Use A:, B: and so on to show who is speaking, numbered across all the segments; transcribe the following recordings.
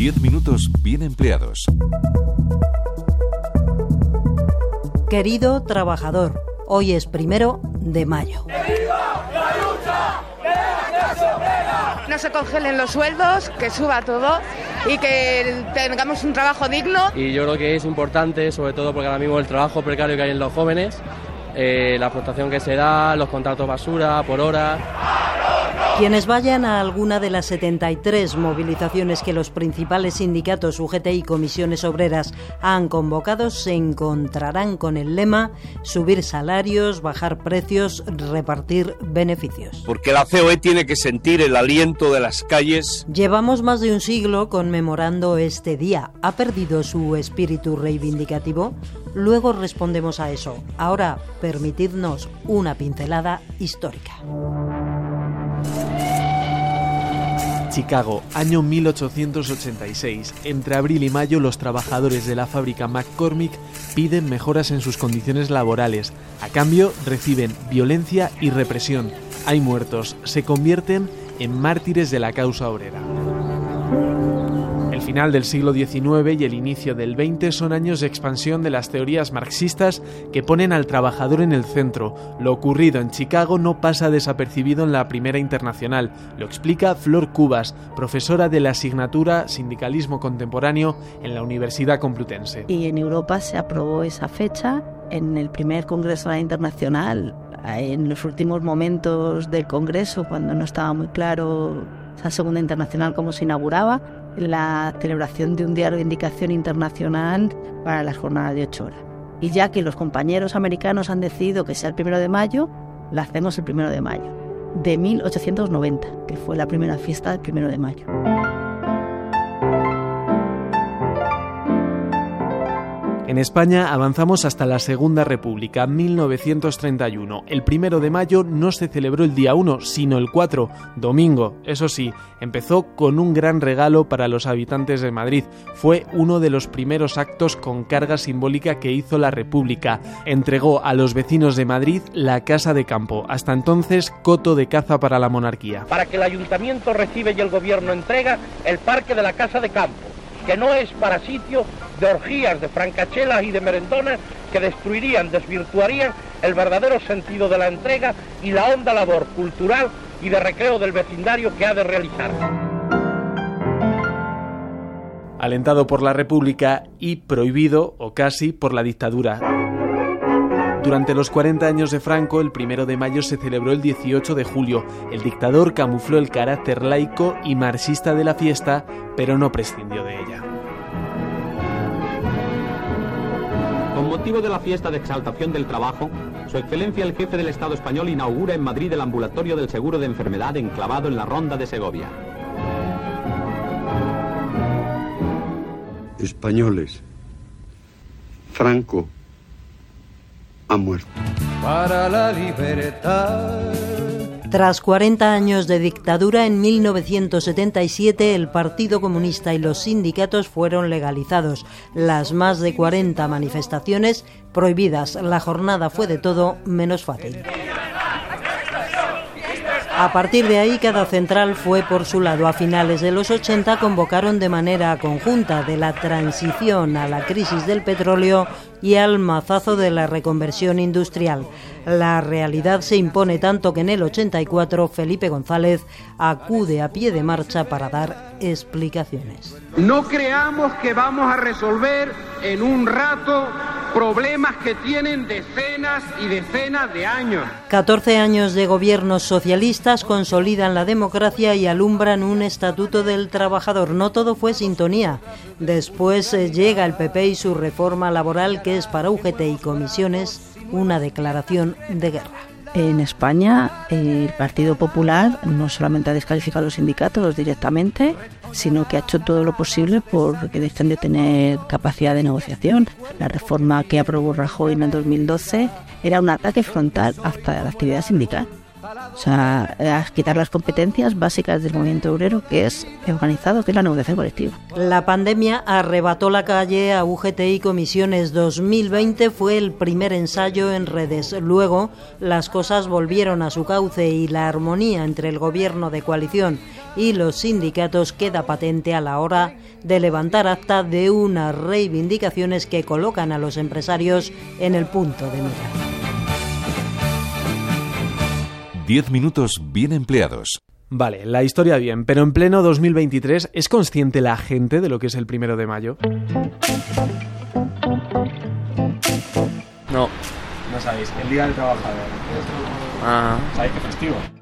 A: 10 minutos bien empleados.
B: Querido trabajador, hoy es primero de mayo.
C: No se congelen los sueldos, que suba todo y que tengamos un trabajo digno.
D: Y yo creo que es importante, sobre todo porque ahora mismo el trabajo precario que hay en los jóvenes, eh, la explotación que se da, los contratos basura por hora.
B: Quienes vayan a alguna de las 73 movilizaciones que los principales sindicatos UGT y comisiones obreras han convocado se encontrarán con el lema subir salarios, bajar precios, repartir beneficios.
E: Porque la COE tiene que sentir el aliento de las calles.
B: Llevamos más de un siglo conmemorando este día. ¿Ha perdido su espíritu reivindicativo? Luego respondemos a eso. Ahora, permitidnos una pincelada histórica.
F: Chicago, año 1886. Entre abril y mayo los trabajadores de la fábrica McCormick piden mejoras en sus condiciones laborales. A cambio reciben violencia y represión. Hay muertos, se convierten en mártires de la causa obrera final del siglo XIX y el inicio del XX son años de expansión de las teorías marxistas que ponen al trabajador en el centro. Lo ocurrido en Chicago no pasa desapercibido en la Primera Internacional. Lo explica Flor Cubas, profesora de la asignatura Sindicalismo Contemporáneo en la Universidad Complutense.
G: Y en Europa se aprobó esa fecha en el primer Congreso Internacional. En los últimos momentos del Congreso, cuando no estaba muy claro esa Segunda Internacional cómo se inauguraba, la celebración de un día de indicación internacional para las jornadas de ocho horas. Y ya que los compañeros americanos han decidido que sea el primero de mayo, la hacemos el primero de mayo, de 1890, que fue la primera fiesta del primero de mayo.
F: En España avanzamos hasta la Segunda República, 1931. El primero de mayo no se celebró el día 1, sino el 4, domingo. Eso sí, empezó con un gran regalo para los habitantes de Madrid. Fue uno de los primeros actos con carga simbólica que hizo la República. Entregó a los vecinos de Madrid la Casa de Campo, hasta entonces coto de caza para la monarquía.
H: Para que el ayuntamiento recibe y el gobierno entrega el Parque de la Casa de Campo, que no es para sitio de orgías, de francachelas y de merendonas que destruirían, desvirtuarían el verdadero sentido de la entrega y la honda labor cultural y de recreo del vecindario que ha de realizar.
F: Alentado por la República y prohibido, o casi, por la dictadura. Durante los 40 años de Franco, el primero de mayo se celebró el 18 de julio. El dictador camufló el carácter laico y marxista de la fiesta, pero no prescindió de ella.
I: Con motivo de la fiesta de exaltación del trabajo, Su Excelencia el Jefe del Estado español inaugura en Madrid el ambulatorio del seguro de enfermedad enclavado en la Ronda de Segovia.
J: Españoles, Franco ha muerto.
K: Para la libertad
B: tras 40 años de dictadura, en 1977 el Partido Comunista y los sindicatos fueron legalizados. Las más de 40 manifestaciones prohibidas. La jornada fue de todo menos fácil. A partir de ahí, cada central fue por su lado. A finales de los 80 convocaron de manera conjunta de la transición a la crisis del petróleo y al mazazo de la reconversión industrial. La realidad se impone tanto que en el 84 Felipe González acude a pie de marcha para dar explicaciones.
L: No creamos que vamos a resolver en un rato problemas que tienen decenas y decenas de años.
B: 14 años de gobiernos socialistas consolidan la democracia y alumbran un estatuto del trabajador. No todo fue sintonía. Después eh, llega el PP y su reforma laboral que es para UGT y comisiones una declaración de guerra.
G: En España, el Partido Popular no solamente ha descalificado a los sindicatos directamente, sino que ha hecho todo lo posible por que dejen de tener capacidad de negociación. La reforma que aprobó Rajoy en el 2012 era un ataque frontal hasta la actividad sindical. O sea, a quitar las competencias básicas del movimiento obrero, que es organizado, que es la negociación colectiva.
B: La pandemia arrebató la calle a UGT y Comisiones. 2020 fue el primer ensayo en redes. Luego, las cosas volvieron a su cauce y la armonía entre el gobierno de coalición y los sindicatos queda patente a la hora de levantar acta de unas reivindicaciones que colocan a los empresarios en el punto de mira.
A: Diez minutos bien empleados.
F: Vale, la historia bien, pero en pleno 2023, ¿es consciente la gente de lo que es el primero de mayo?
D: No.
F: No sabéis, el Día del Trabajador.
D: Ah.
F: ¿Sabéis qué festivo?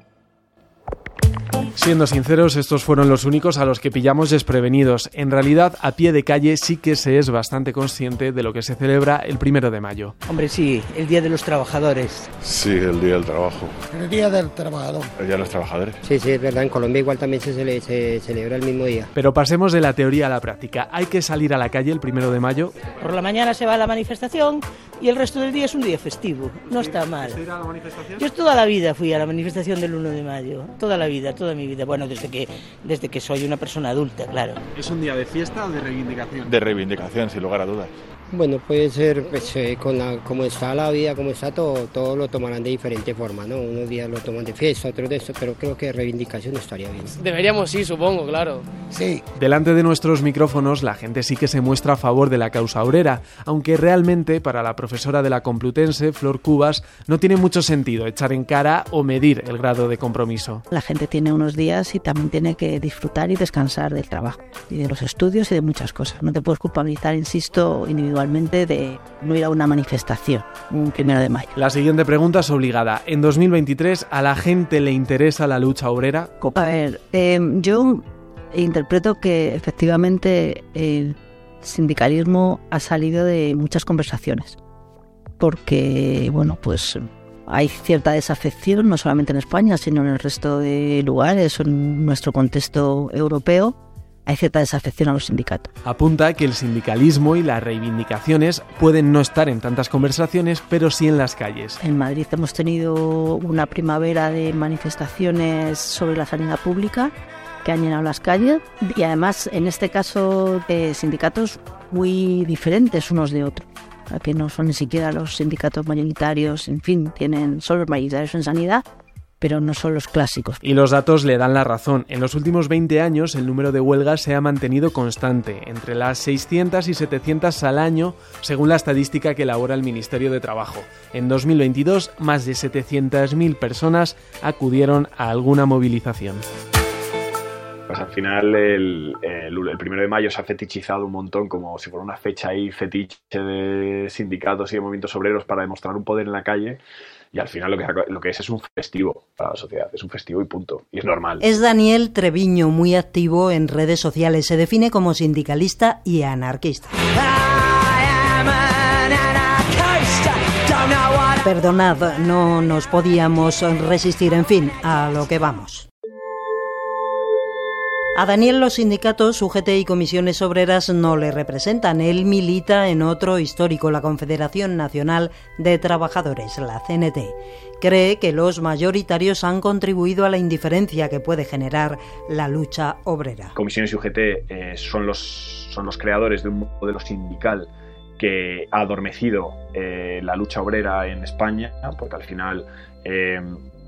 F: Siendo sinceros, estos fueron los únicos a los que pillamos desprevenidos. En realidad, a pie de calle sí que se es bastante consciente de lo que se celebra el primero de mayo.
M: Hombre, sí, el Día de los Trabajadores.
N: Sí, el Día del Trabajo.
O: El Día del Trabajador.
N: El Día de los Trabajadores.
P: Sí, sí, es verdad. En Colombia igual también se, cele se celebra el mismo día.
F: Pero pasemos de la teoría a la práctica. ¿Hay que salir a la calle el primero de mayo?
M: Por la mañana se va a la manifestación y el resto del día es un día festivo. No está mal.
F: a la manifestación?
M: Yo toda la vida fui a la manifestación del 1 de mayo. Toda la vida, toda mi vida. Bueno, desde que, desde que soy una persona adulta, claro.
F: ¿Es un día de fiesta o de reivindicación?
N: De reivindicación, sin lugar a dudas.
P: Bueno, puede ser, pues, eh, con la, como está la vida, como está todo, todo lo tomarán de diferente forma, ¿no? Unos días lo toman de fiesta, otros de esto, pero creo que reivindicación estaría bien.
Q: Deberíamos sí, supongo, claro.
O: Sí.
F: Delante de nuestros micrófonos, la gente sí que se muestra a favor de la causa obrera, aunque realmente para la profesora de la Complutense, Flor Cubas, no tiene mucho sentido echar en cara o medir el grado de compromiso.
G: La gente tiene unos días y también tiene que disfrutar y descansar del trabajo y de los estudios y de muchas cosas. No te puedes culpabilizar, insisto, individualmente de no ir a una manifestación un primero de mayo.
F: La siguiente pregunta es obligada. ¿En 2023 a la gente le interesa la lucha obrera?
G: A ver, eh, yo interpreto que efectivamente el sindicalismo ha salido de muchas conversaciones. Porque, bueno, pues hay cierta desafección, no solamente en España, sino en el resto de lugares, en nuestro contexto europeo, hay cierta desafección a los sindicatos.
F: Apunta que el sindicalismo y las reivindicaciones pueden no estar en tantas conversaciones, pero sí en las calles.
G: En Madrid hemos tenido una primavera de manifestaciones sobre la sanidad pública que han llenado las calles y además en este caso de sindicatos muy diferentes unos de otros que no son ni siquiera los sindicatos mayoritarios, en fin, tienen solo mayoritarios en sanidad, pero no son los clásicos.
F: Y los datos le dan la razón. En los últimos 20 años el número de huelgas se ha mantenido constante, entre las 600 y 700 al año, según la estadística que elabora el Ministerio de Trabajo. En 2022, más de 700.000 personas acudieron a alguna movilización.
R: Pues al final el, el, el, primero de mayo se ha fetichizado un montón como si fuera una fecha ahí fetiche de sindicatos y de movimientos obreros para demostrar un poder en la calle y al final lo que, es es un festivo para la sociedad, es un festivo y punto, y es normal.
B: Es Daniel Treviño, muy activo en redes sociales, se define como sindicalista y anarquista. Perdonad, no nos podíamos resistir, en fin, a lo que vamos. A Daniel los sindicatos, UGT y comisiones obreras no le representan. Él milita en otro histórico, la Confederación Nacional de Trabajadores, la CNT. Cree que los mayoritarios han contribuido a la indiferencia que puede generar la lucha obrera.
R: Comisiones y UGT eh, son, los, creadores de un modelo sindical que ha adormecido eh, la lucha obrera en España, porque al final eh,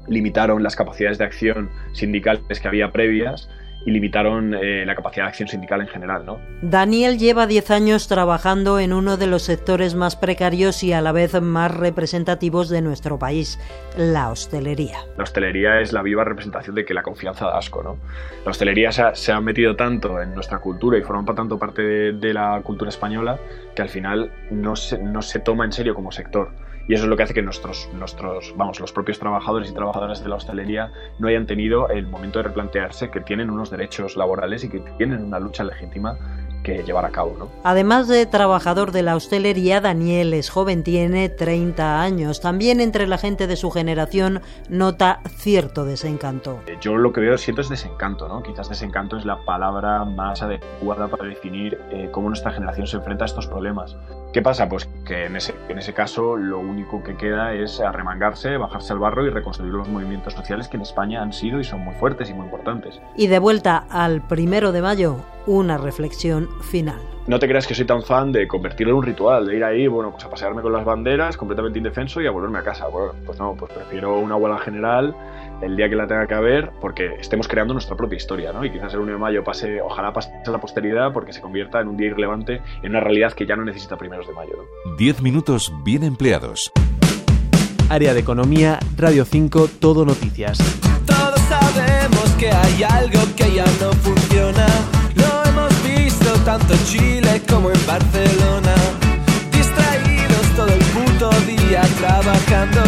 R: limitaron las capacidades de acción sindicales que había previas y limitaron eh, la capacidad de acción sindical en general. ¿no?
B: Daniel lleva 10 años trabajando en uno de los sectores más precarios y a la vez más representativos de nuestro país, la hostelería.
R: La hostelería es la viva representación de que la confianza da asco. ¿no? La hostelería se ha, se ha metido tanto en nuestra cultura y forma tanto parte de, de la cultura española que al final no se, no se toma en serio como sector y eso es lo que hace que nuestros, nuestros, vamos, los propios trabajadores y trabajadoras de la hostelería no hayan tenido el momento de replantearse que tienen unos derechos laborales y que tienen una lucha legítima que llevar a cabo. ¿no?
B: Además de trabajador de la hostelería, Daniel es joven, tiene 30 años. También entre la gente de su generación nota cierto desencanto.
R: Eh, yo lo que veo siento es desencanto, ¿no? Quizás desencanto es la palabra más adecuada para definir eh, cómo nuestra generación se enfrenta a estos problemas. ¿Qué pasa? Pues que en ese, en ese caso lo único que queda es arremangarse, bajarse al barro y reconstruir los movimientos sociales que en España han sido y son muy fuertes y muy importantes.
B: Y de vuelta al primero de mayo, una reflexión final.
R: No te creas que soy tan fan de convertirlo en un ritual, de ir ahí, bueno, pues a pasearme con las banderas, completamente indefenso y a volverme a casa. Bueno, pues no, pues prefiero una huelga general el día que la tenga que haber, porque estemos creando nuestra propia historia, ¿no? Y quizás el 1 de mayo pase, ojalá pase a la posteridad, porque se convierta en un día irrelevante, en una realidad que ya no necesita primeros de mayo.
A: ¿no? Diez minutos bien empleados.
F: Área de Economía, Radio 5, Todo Noticias.
O: Todos sabemos que hay algo Chile como en Barcelona. Distraídos todo el puto día trabajando